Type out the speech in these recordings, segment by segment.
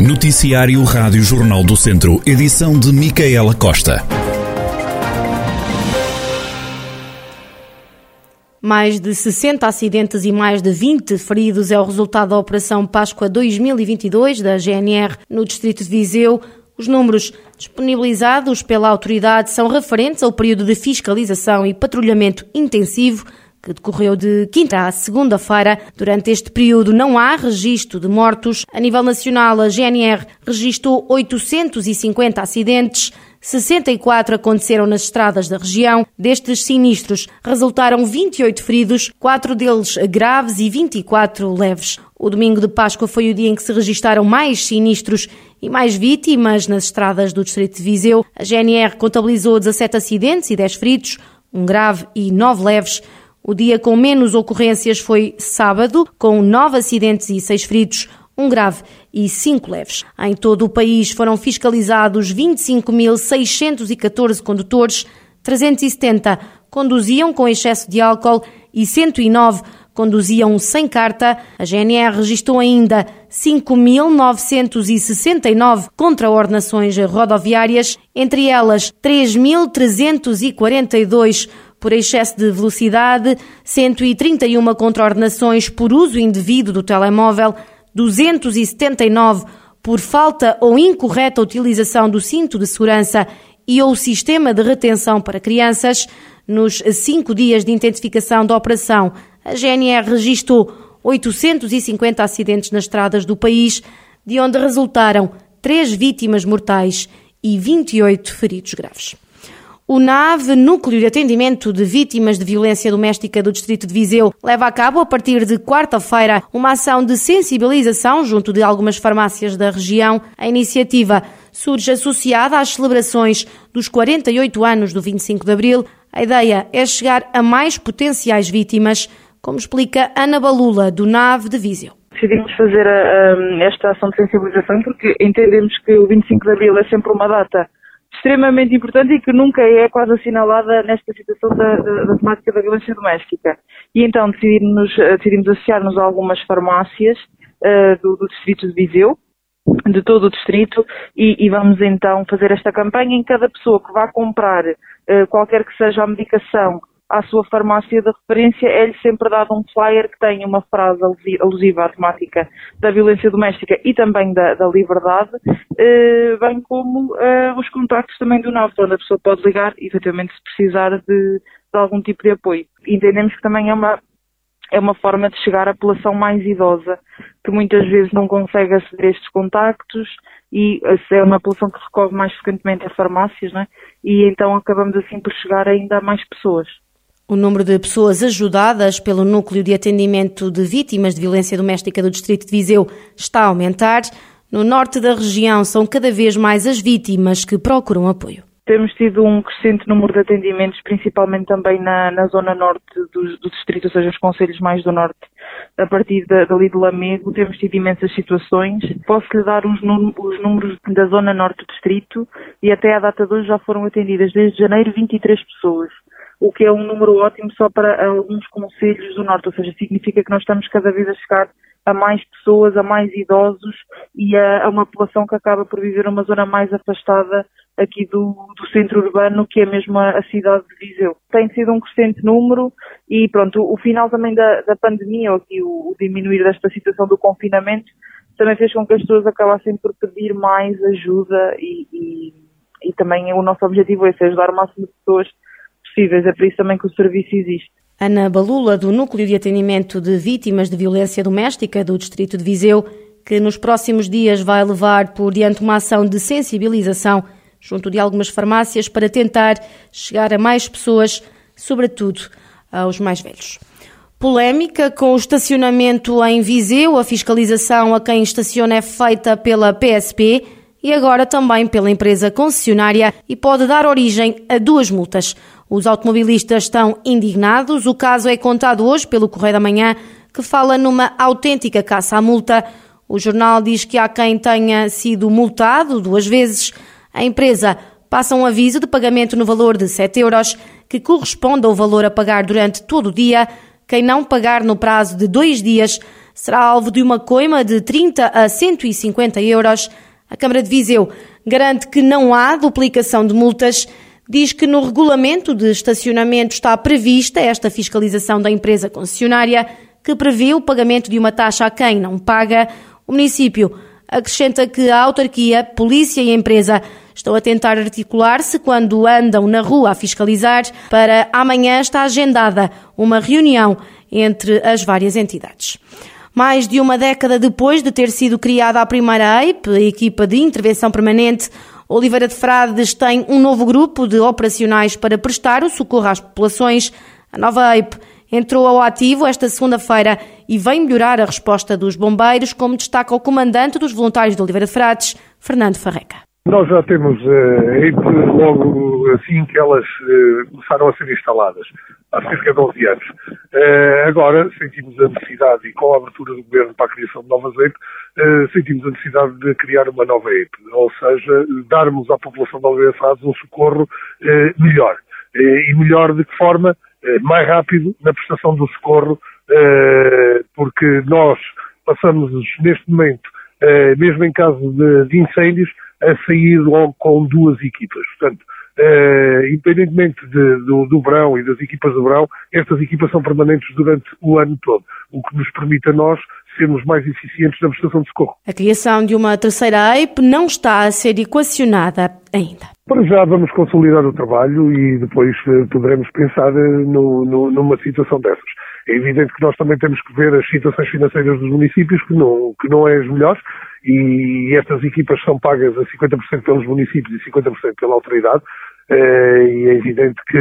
Noticiário Rádio Jornal do Centro, edição de Micaela Costa. Mais de 60 acidentes e mais de 20 feridos é o resultado da Operação Páscoa 2022 da GNR no Distrito de Viseu. Os números disponibilizados pela autoridade são referentes ao período de fiscalização e patrulhamento intensivo que decorreu de quinta a segunda-feira. Durante este período não há registro de mortos. A nível nacional, a GNR registrou 850 acidentes. 64 aconteceram nas estradas da região. Destes sinistros, resultaram 28 feridos, quatro deles graves e 24 leves. O domingo de Páscoa foi o dia em que se registaram mais sinistros e mais vítimas nas estradas do distrito de Viseu. A GNR contabilizou 17 acidentes e 10 feridos, um grave e 9 leves. O dia com menos ocorrências foi sábado, com nove acidentes e seis feridos, um grave e cinco leves. Em todo o país foram fiscalizados 25.614 condutores, 370 conduziam com excesso de álcool e 109 conduziam sem carta. A GNR registrou ainda 5.969 contraordenações rodoviárias, entre elas 3.342 por excesso de velocidade, 131 contraordenações por uso indevido do telemóvel, 279 por falta ou incorreta utilização do cinto de segurança e ou sistema de retenção para crianças. Nos cinco dias de intensificação da operação, a GNR registrou 850 acidentes nas estradas do país, de onde resultaram três vítimas mortais e 28 feridos graves. O NAV, Núcleo de Atendimento de Vítimas de Violência Doméstica do Distrito de Viseu, leva a cabo, a partir de quarta-feira, uma ação de sensibilização junto de algumas farmácias da região. A iniciativa surge associada às celebrações dos 48 anos do 25 de Abril. A ideia é chegar a mais potenciais vítimas, como explica Ana Balula, do NAV de Viseu decidimos fazer a, a, esta ação de sensibilização porque entendemos que o 25 de Abril é sempre uma data extremamente importante e que nunca é quase assinalada nesta situação da, da, da temática da violência doméstica. E então decidimos, eh, decidimos associar-nos a algumas farmácias uh, do, do, distrito de Viseu, de todo o distrito, e, e, vamos então fazer esta campanha em cada pessoa que vá comprar uh, qualquer que seja a medicação à sua farmácia de referência, é-lhe sempre dado um flyer que tem uma frase alusiva à temática da violência doméstica e também da, da liberdade, eh, bem como eh, os contactos também do NAV, onde a pessoa pode ligar, efetivamente, se precisar de, de algum tipo de apoio. Entendemos que também é uma, é uma forma de chegar à população mais idosa, que muitas vezes não consegue aceder a estes contactos e é uma população que recorre mais frequentemente a farmácias, não é? e então acabamos assim por chegar ainda a mais pessoas. O número de pessoas ajudadas pelo Núcleo de Atendimento de Vítimas de Violência Doméstica do Distrito de Viseu está a aumentar. No norte da região são cada vez mais as vítimas que procuram apoio. Temos tido um crescente número de atendimentos, principalmente também na, na zona norte do, do, distrito, ou seja, os conselhos mais do norte. A partir da, dali de Lamego, temos tido imensas situações. Posso-lhe dar os, os, números da zona norte do distrito e até à data de hoje já foram atendidas desde janeiro 23 pessoas o que é um número ótimo só para alguns conselhos do Norte, ou seja, significa que nós estamos cada vez a chegar a mais pessoas, a mais idosos e a, a uma população que acaba por viver numa zona mais afastada aqui do, do centro urbano, que é mesmo a, a, cidade de Viseu. Tem sido um crescente número e pronto, o, o final também da, da pandemia, ou aqui o, o diminuir desta situação do confinamento, também fez com que as pessoas acabassem por pedir mais ajuda e, e, e também o nosso objetivo é ajudar o máximo de pessoas possíveis. É por isso também que o serviço existe. Ana Balula, do Núcleo de Atendimento de Vítimas de Violência Doméstica do Distrito de Viseu, que nos próximos dias vai levar por diante uma ação de sensibilização junto de algumas farmácias para tentar chegar a mais pessoas, sobretudo aos mais velhos. Polémica com o estacionamento em Viseu, a fiscalização a quem estaciona é feita pela PSP e agora também pela empresa concessionária e pode dar origem a duas multas. Os automobilistas estão indignados. O caso é contado hoje pelo Correio da Manhã, que fala numa autêntica caça à multa. O jornal diz que há quem tenha sido multado duas vezes. A empresa passa um aviso de pagamento no valor de 7 euros, que corresponde ao valor a pagar durante todo o dia. Quem não pagar no prazo de dois dias será alvo de uma coima de 30 a 150 euros. A Câmara de Viseu garante que não há duplicação de multas. Diz que no regulamento de estacionamento está prevista esta fiscalização da empresa concessionária, que prevê o pagamento de uma taxa a quem não paga. O município acrescenta que a autarquia, polícia e empresa estão a tentar articular-se quando andam na rua a fiscalizar. Para amanhã está agendada uma reunião entre as várias entidades. Mais de uma década depois de ter sido criada a primeira EIP, a equipa de intervenção permanente, Oliveira de Frades tem um novo grupo de operacionais para prestar o socorro às populações. A nova EIP entrou ao ativo esta segunda-feira e vem melhorar a resposta dos bombeiros, como destaca o comandante dos voluntários de Oliveira de Frades, Fernando Farreca. Nós já temos uh, logo assim que elas uh, começaram a ser instaladas, há cerca de 11 anos. Uh, agora sentimos a necessidade, e com a abertura do Governo para a criação de novas EIP, uh, sentimos a necessidade de criar uma nova EIP, ou seja, darmos à população de Oliveira Frades um socorro melhor. e melhor de que forma? mais rápido na prestação do socorro, porque nós passamos neste momento, mesmo em caso de, de incêndios, a sair logo com duas equipas. Portanto, Uh, independentemente de, do, do verão e das equipas do verão, estas equipas são permanentes durante o ano todo, o que nos permite a nós sermos mais eficientes na prestação de socorro. A criação de uma terceira EIP não está a ser equacionada ainda. Para já vamos consolidar o trabalho e depois uh, poderemos pensar uh, no, no, numa situação dessas. É evidente que nós também temos que ver as situações financeiras dos municípios, que não, que não é as melhores, e estas equipas são pagas a 50% pelos municípios e 50% pela autoridade, eh, e é evidente que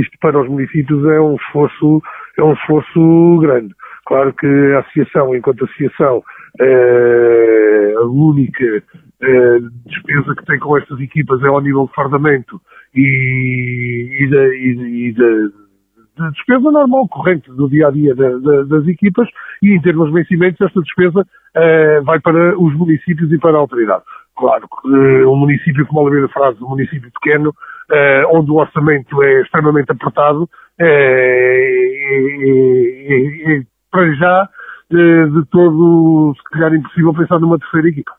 isto para os municípios é um esforço, é um esforço grande. Claro que a associação, enquanto associação, eh, a única eh, despesa que tem com estas equipas é ao nível de fardamento e, e, da, e, e da de despesa normal, corrente do dia a dia das equipas e em termos de vencimentos esta despesa uh, vai para os municípios e para a autoridade. Claro uh, um município como Oliveira Frades, um município pequeno, uh, onde o orçamento é extremamente apertado, é, para já de todo, se calhar, impossível pensar numa terceira equipa.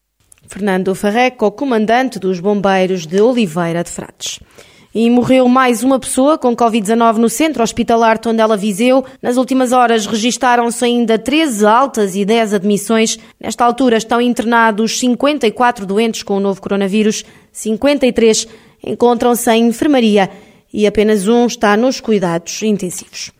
Fernando Farreco, comandante dos bombeiros de Oliveira de Frades. E morreu mais uma pessoa com Covid-19 no centro hospitalar Tondela Viseu. Nas últimas horas registaram-se ainda 13 altas e 10 admissões. Nesta altura estão internados 54 doentes com o novo coronavírus, 53 encontram-se em enfermaria e apenas um está nos cuidados intensivos.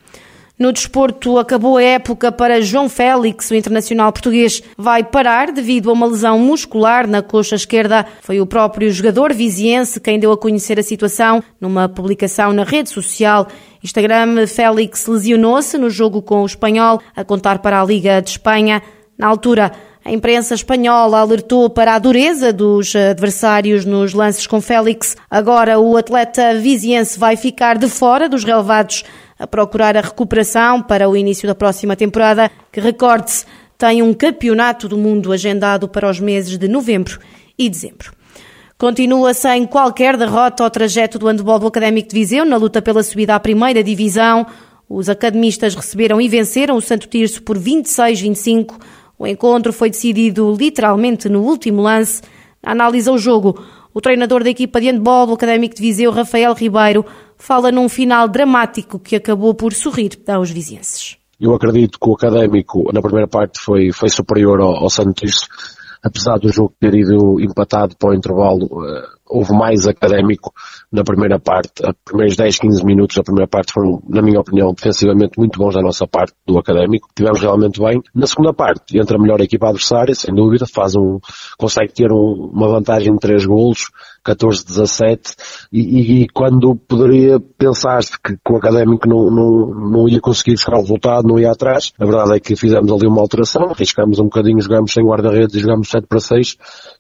No desporto, acabou a época para João Félix, o internacional português. Vai parar devido a uma lesão muscular na coxa esquerda. Foi o próprio jogador viziense quem deu a conhecer a situação numa publicação na rede social. Instagram, Félix lesionou-se no jogo com o espanhol, a contar para a Liga de Espanha. Na altura, a imprensa espanhola alertou para a dureza dos adversários nos lances com Félix. Agora o atleta viziense vai ficar de fora dos relevados a procurar a recuperação para o início da próxima temporada, que, recorde-se, tem um campeonato do mundo agendado para os meses de novembro e dezembro. Continua sem qualquer derrota ao trajeto do handball do Académico de Viseu na luta pela subida à primeira divisão. Os academistas receberam e venceram o Santo Tirso por 26-25. O encontro foi decidido literalmente no último lance. Analisa o jogo. O treinador da equipa de handball do Académico de Viseu, Rafael Ribeiro, fala num final dramático que acabou por sorrir aos vizinhenses. Eu acredito que o Académico, na primeira parte, foi, foi superior ao, ao Santos, apesar do jogo ter ido empatado para o intervalo, uh, houve mais académico na primeira parte. Os primeiros 10, 15 minutos da primeira parte foram, na minha opinião, defensivamente muito bons da nossa parte do académico. Tivemos realmente bem. Na segunda parte, entra a melhor equipa adversária, sem dúvida, faz um, consegue ter um, uma vantagem de 3 golos, 14-17, e, e, e, quando poderia pensar-se que, que, o académico não, não, não ia conseguir buscar o resultado, não ia atrás, a verdade é que fizemos ali uma alteração, arriscamos um bocadinho, jogamos sem guarda-redes e jogamos 7 para 6,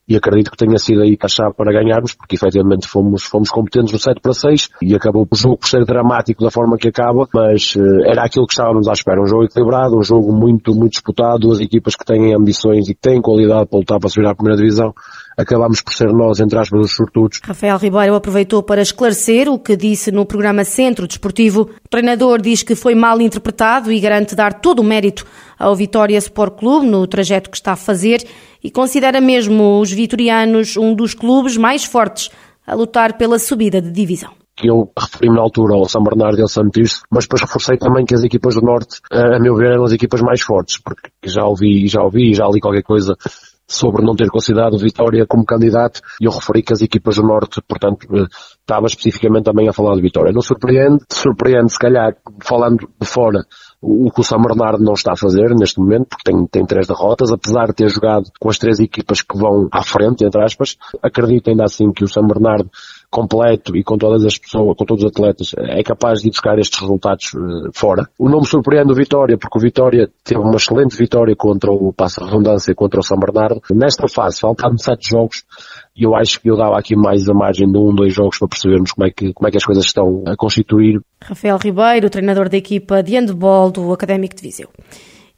e acredito que tenha sido aí a chave para ganharmos, porque efetivamente fomos, fomos competentes no 7 para 6 e acabou o jogo por ser dramático da forma que acaba, mas uh, era aquilo que estávamos à espera. Um jogo equilibrado, um jogo muito, muito disputado, duas equipas que têm ambições e que têm qualidade para lutar para subir à primeira divisão. Acabámos por ser nós, entre aspas, os sortudos. Rafael Ribeiro aproveitou para esclarecer o que disse no programa Centro Desportivo. O treinador diz que foi mal interpretado e garante dar todo o mérito ao Vitória Sport Clube no trajeto que está a fazer e considera mesmo os vitorianos um dos clubes mais fortes a lutar pela subida de divisão que eu referi-me na altura ao São Bernardo e ao Santos, mas depois reforcei também que as equipas do Norte, a meu ver, eram as equipas mais fortes, porque já ouvi, já ouvi, já li qualquer coisa sobre não ter considerado Vitória como candidato e eu referi que as equipas do Norte, portanto, eh, estava especificamente também a falar de Vitória. Não surpreende, surpreende se calhar, falando de fora, o que o São Bernardo não está a fazer neste momento, porque tem, tem três derrotas, apesar de ter jogado com as três equipas que vão à frente, entre aspas, acredito ainda assim que o São Bernardo completo e com todas as pessoas, com todos os atletas, é capaz de buscar estes resultados uh, fora. O nome surpreende o Vitória, porque o Vitória teve uma excelente vitória contra o Passa Redundância contra o São Bernardo. Nesta fase, faltaram sete jogos, e eu acho que eu dava aqui mais a margem de um, dois jogos para percebermos como é que, como é que as coisas estão a constituir. Rafael Ribeiro, treinador da equipa de handball do Académico de Viseu.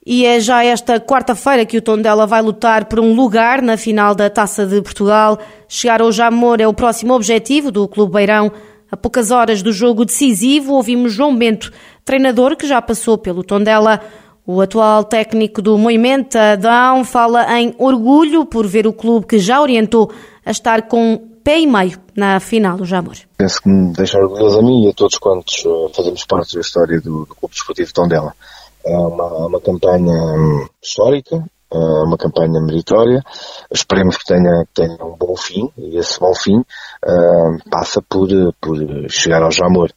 E é já esta quarta-feira que o Tondela vai lutar por um lugar na final da Taça de Portugal. Chegar ao Jamor é o próximo objetivo do Clube Beirão. A poucas horas do jogo decisivo, ouvimos João Bento, treinador que já passou pelo Tondela. O atual técnico do Moimenta Down fala em orgulho por ver o clube que já orientou a estar com pé e meio na final do Jamor. Penso que me deixa orgulhoso a mim e a todos quantos eh, fazemos parte da história do, do Clube Desportivo Tondela. É uma, uma campanha histórica, é uma campanha meritória. Esperemos que tenha, tenha um bom fim e esse bom fim uh, passa por, por chegar ao Jamor.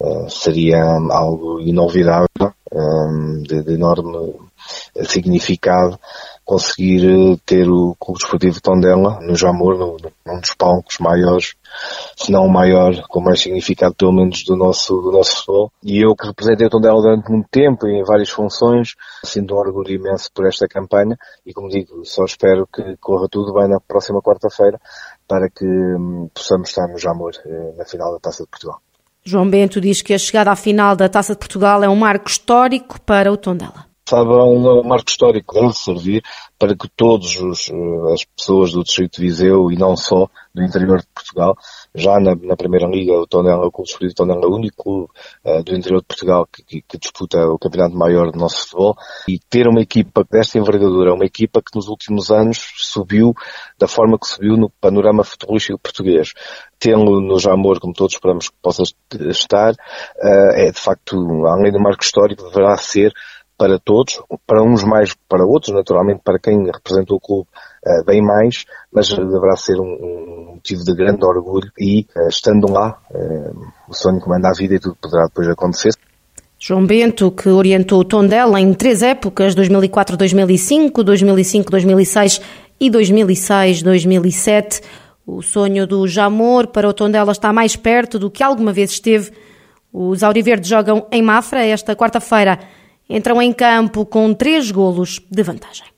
Uh, seria algo inolvidável, uh, de, de enorme significado conseguir eh, ter o Clube Desportivo Tondela no Jamor, no, num dos palcos maiores, se não o maior, com mais significado pelo menos do nosso, do nosso futebol. E eu que representei o Tondela durante muito tempo em várias funções, sinto um orgulho imenso por esta campanha e como digo, só espero que corra tudo bem na próxima quarta-feira para que hum, possamos estar no Jamor eh, na final da Taça de Portugal. João Bento diz que a chegada à final da Taça de Portugal é um marco histórico para o Tondela sabe, um marco histórico deve servir para que todas eh, as pessoas do Distrito de Viseu e não só do interior de Portugal, já na, na Primeira Liga, o Tondela, o Clube Desportivo Tondela é o único clube uh, do interior de Portugal que, que, que, disputa o campeonato maior do nosso futebol e ter uma equipa desta envergadura, uma equipa que nos últimos anos subiu da forma que subiu no panorama futebolístico português. Tê-lo no Jamor, como todos esperamos que possa estar, uh, é de facto, além do marco histórico, deverá ser para todos, para uns mais para outros, naturalmente para quem representa o clube uh, bem mais, mas deverá ser um, um, motivo de grande orgulho e, uh, estando lá, uh, o sonho que manda a vida e tudo poderá depois acontecer. João Bento, que orientou o Tondela em três épocas, 2004-2005, 2005-2006 e 2006-2007. O sonho do Jamor para o Tondela está mais perto do que alguma vez esteve. Os Auriverdes jogam em Mafra esta quarta-feira entram em campo com três golos de vantagem.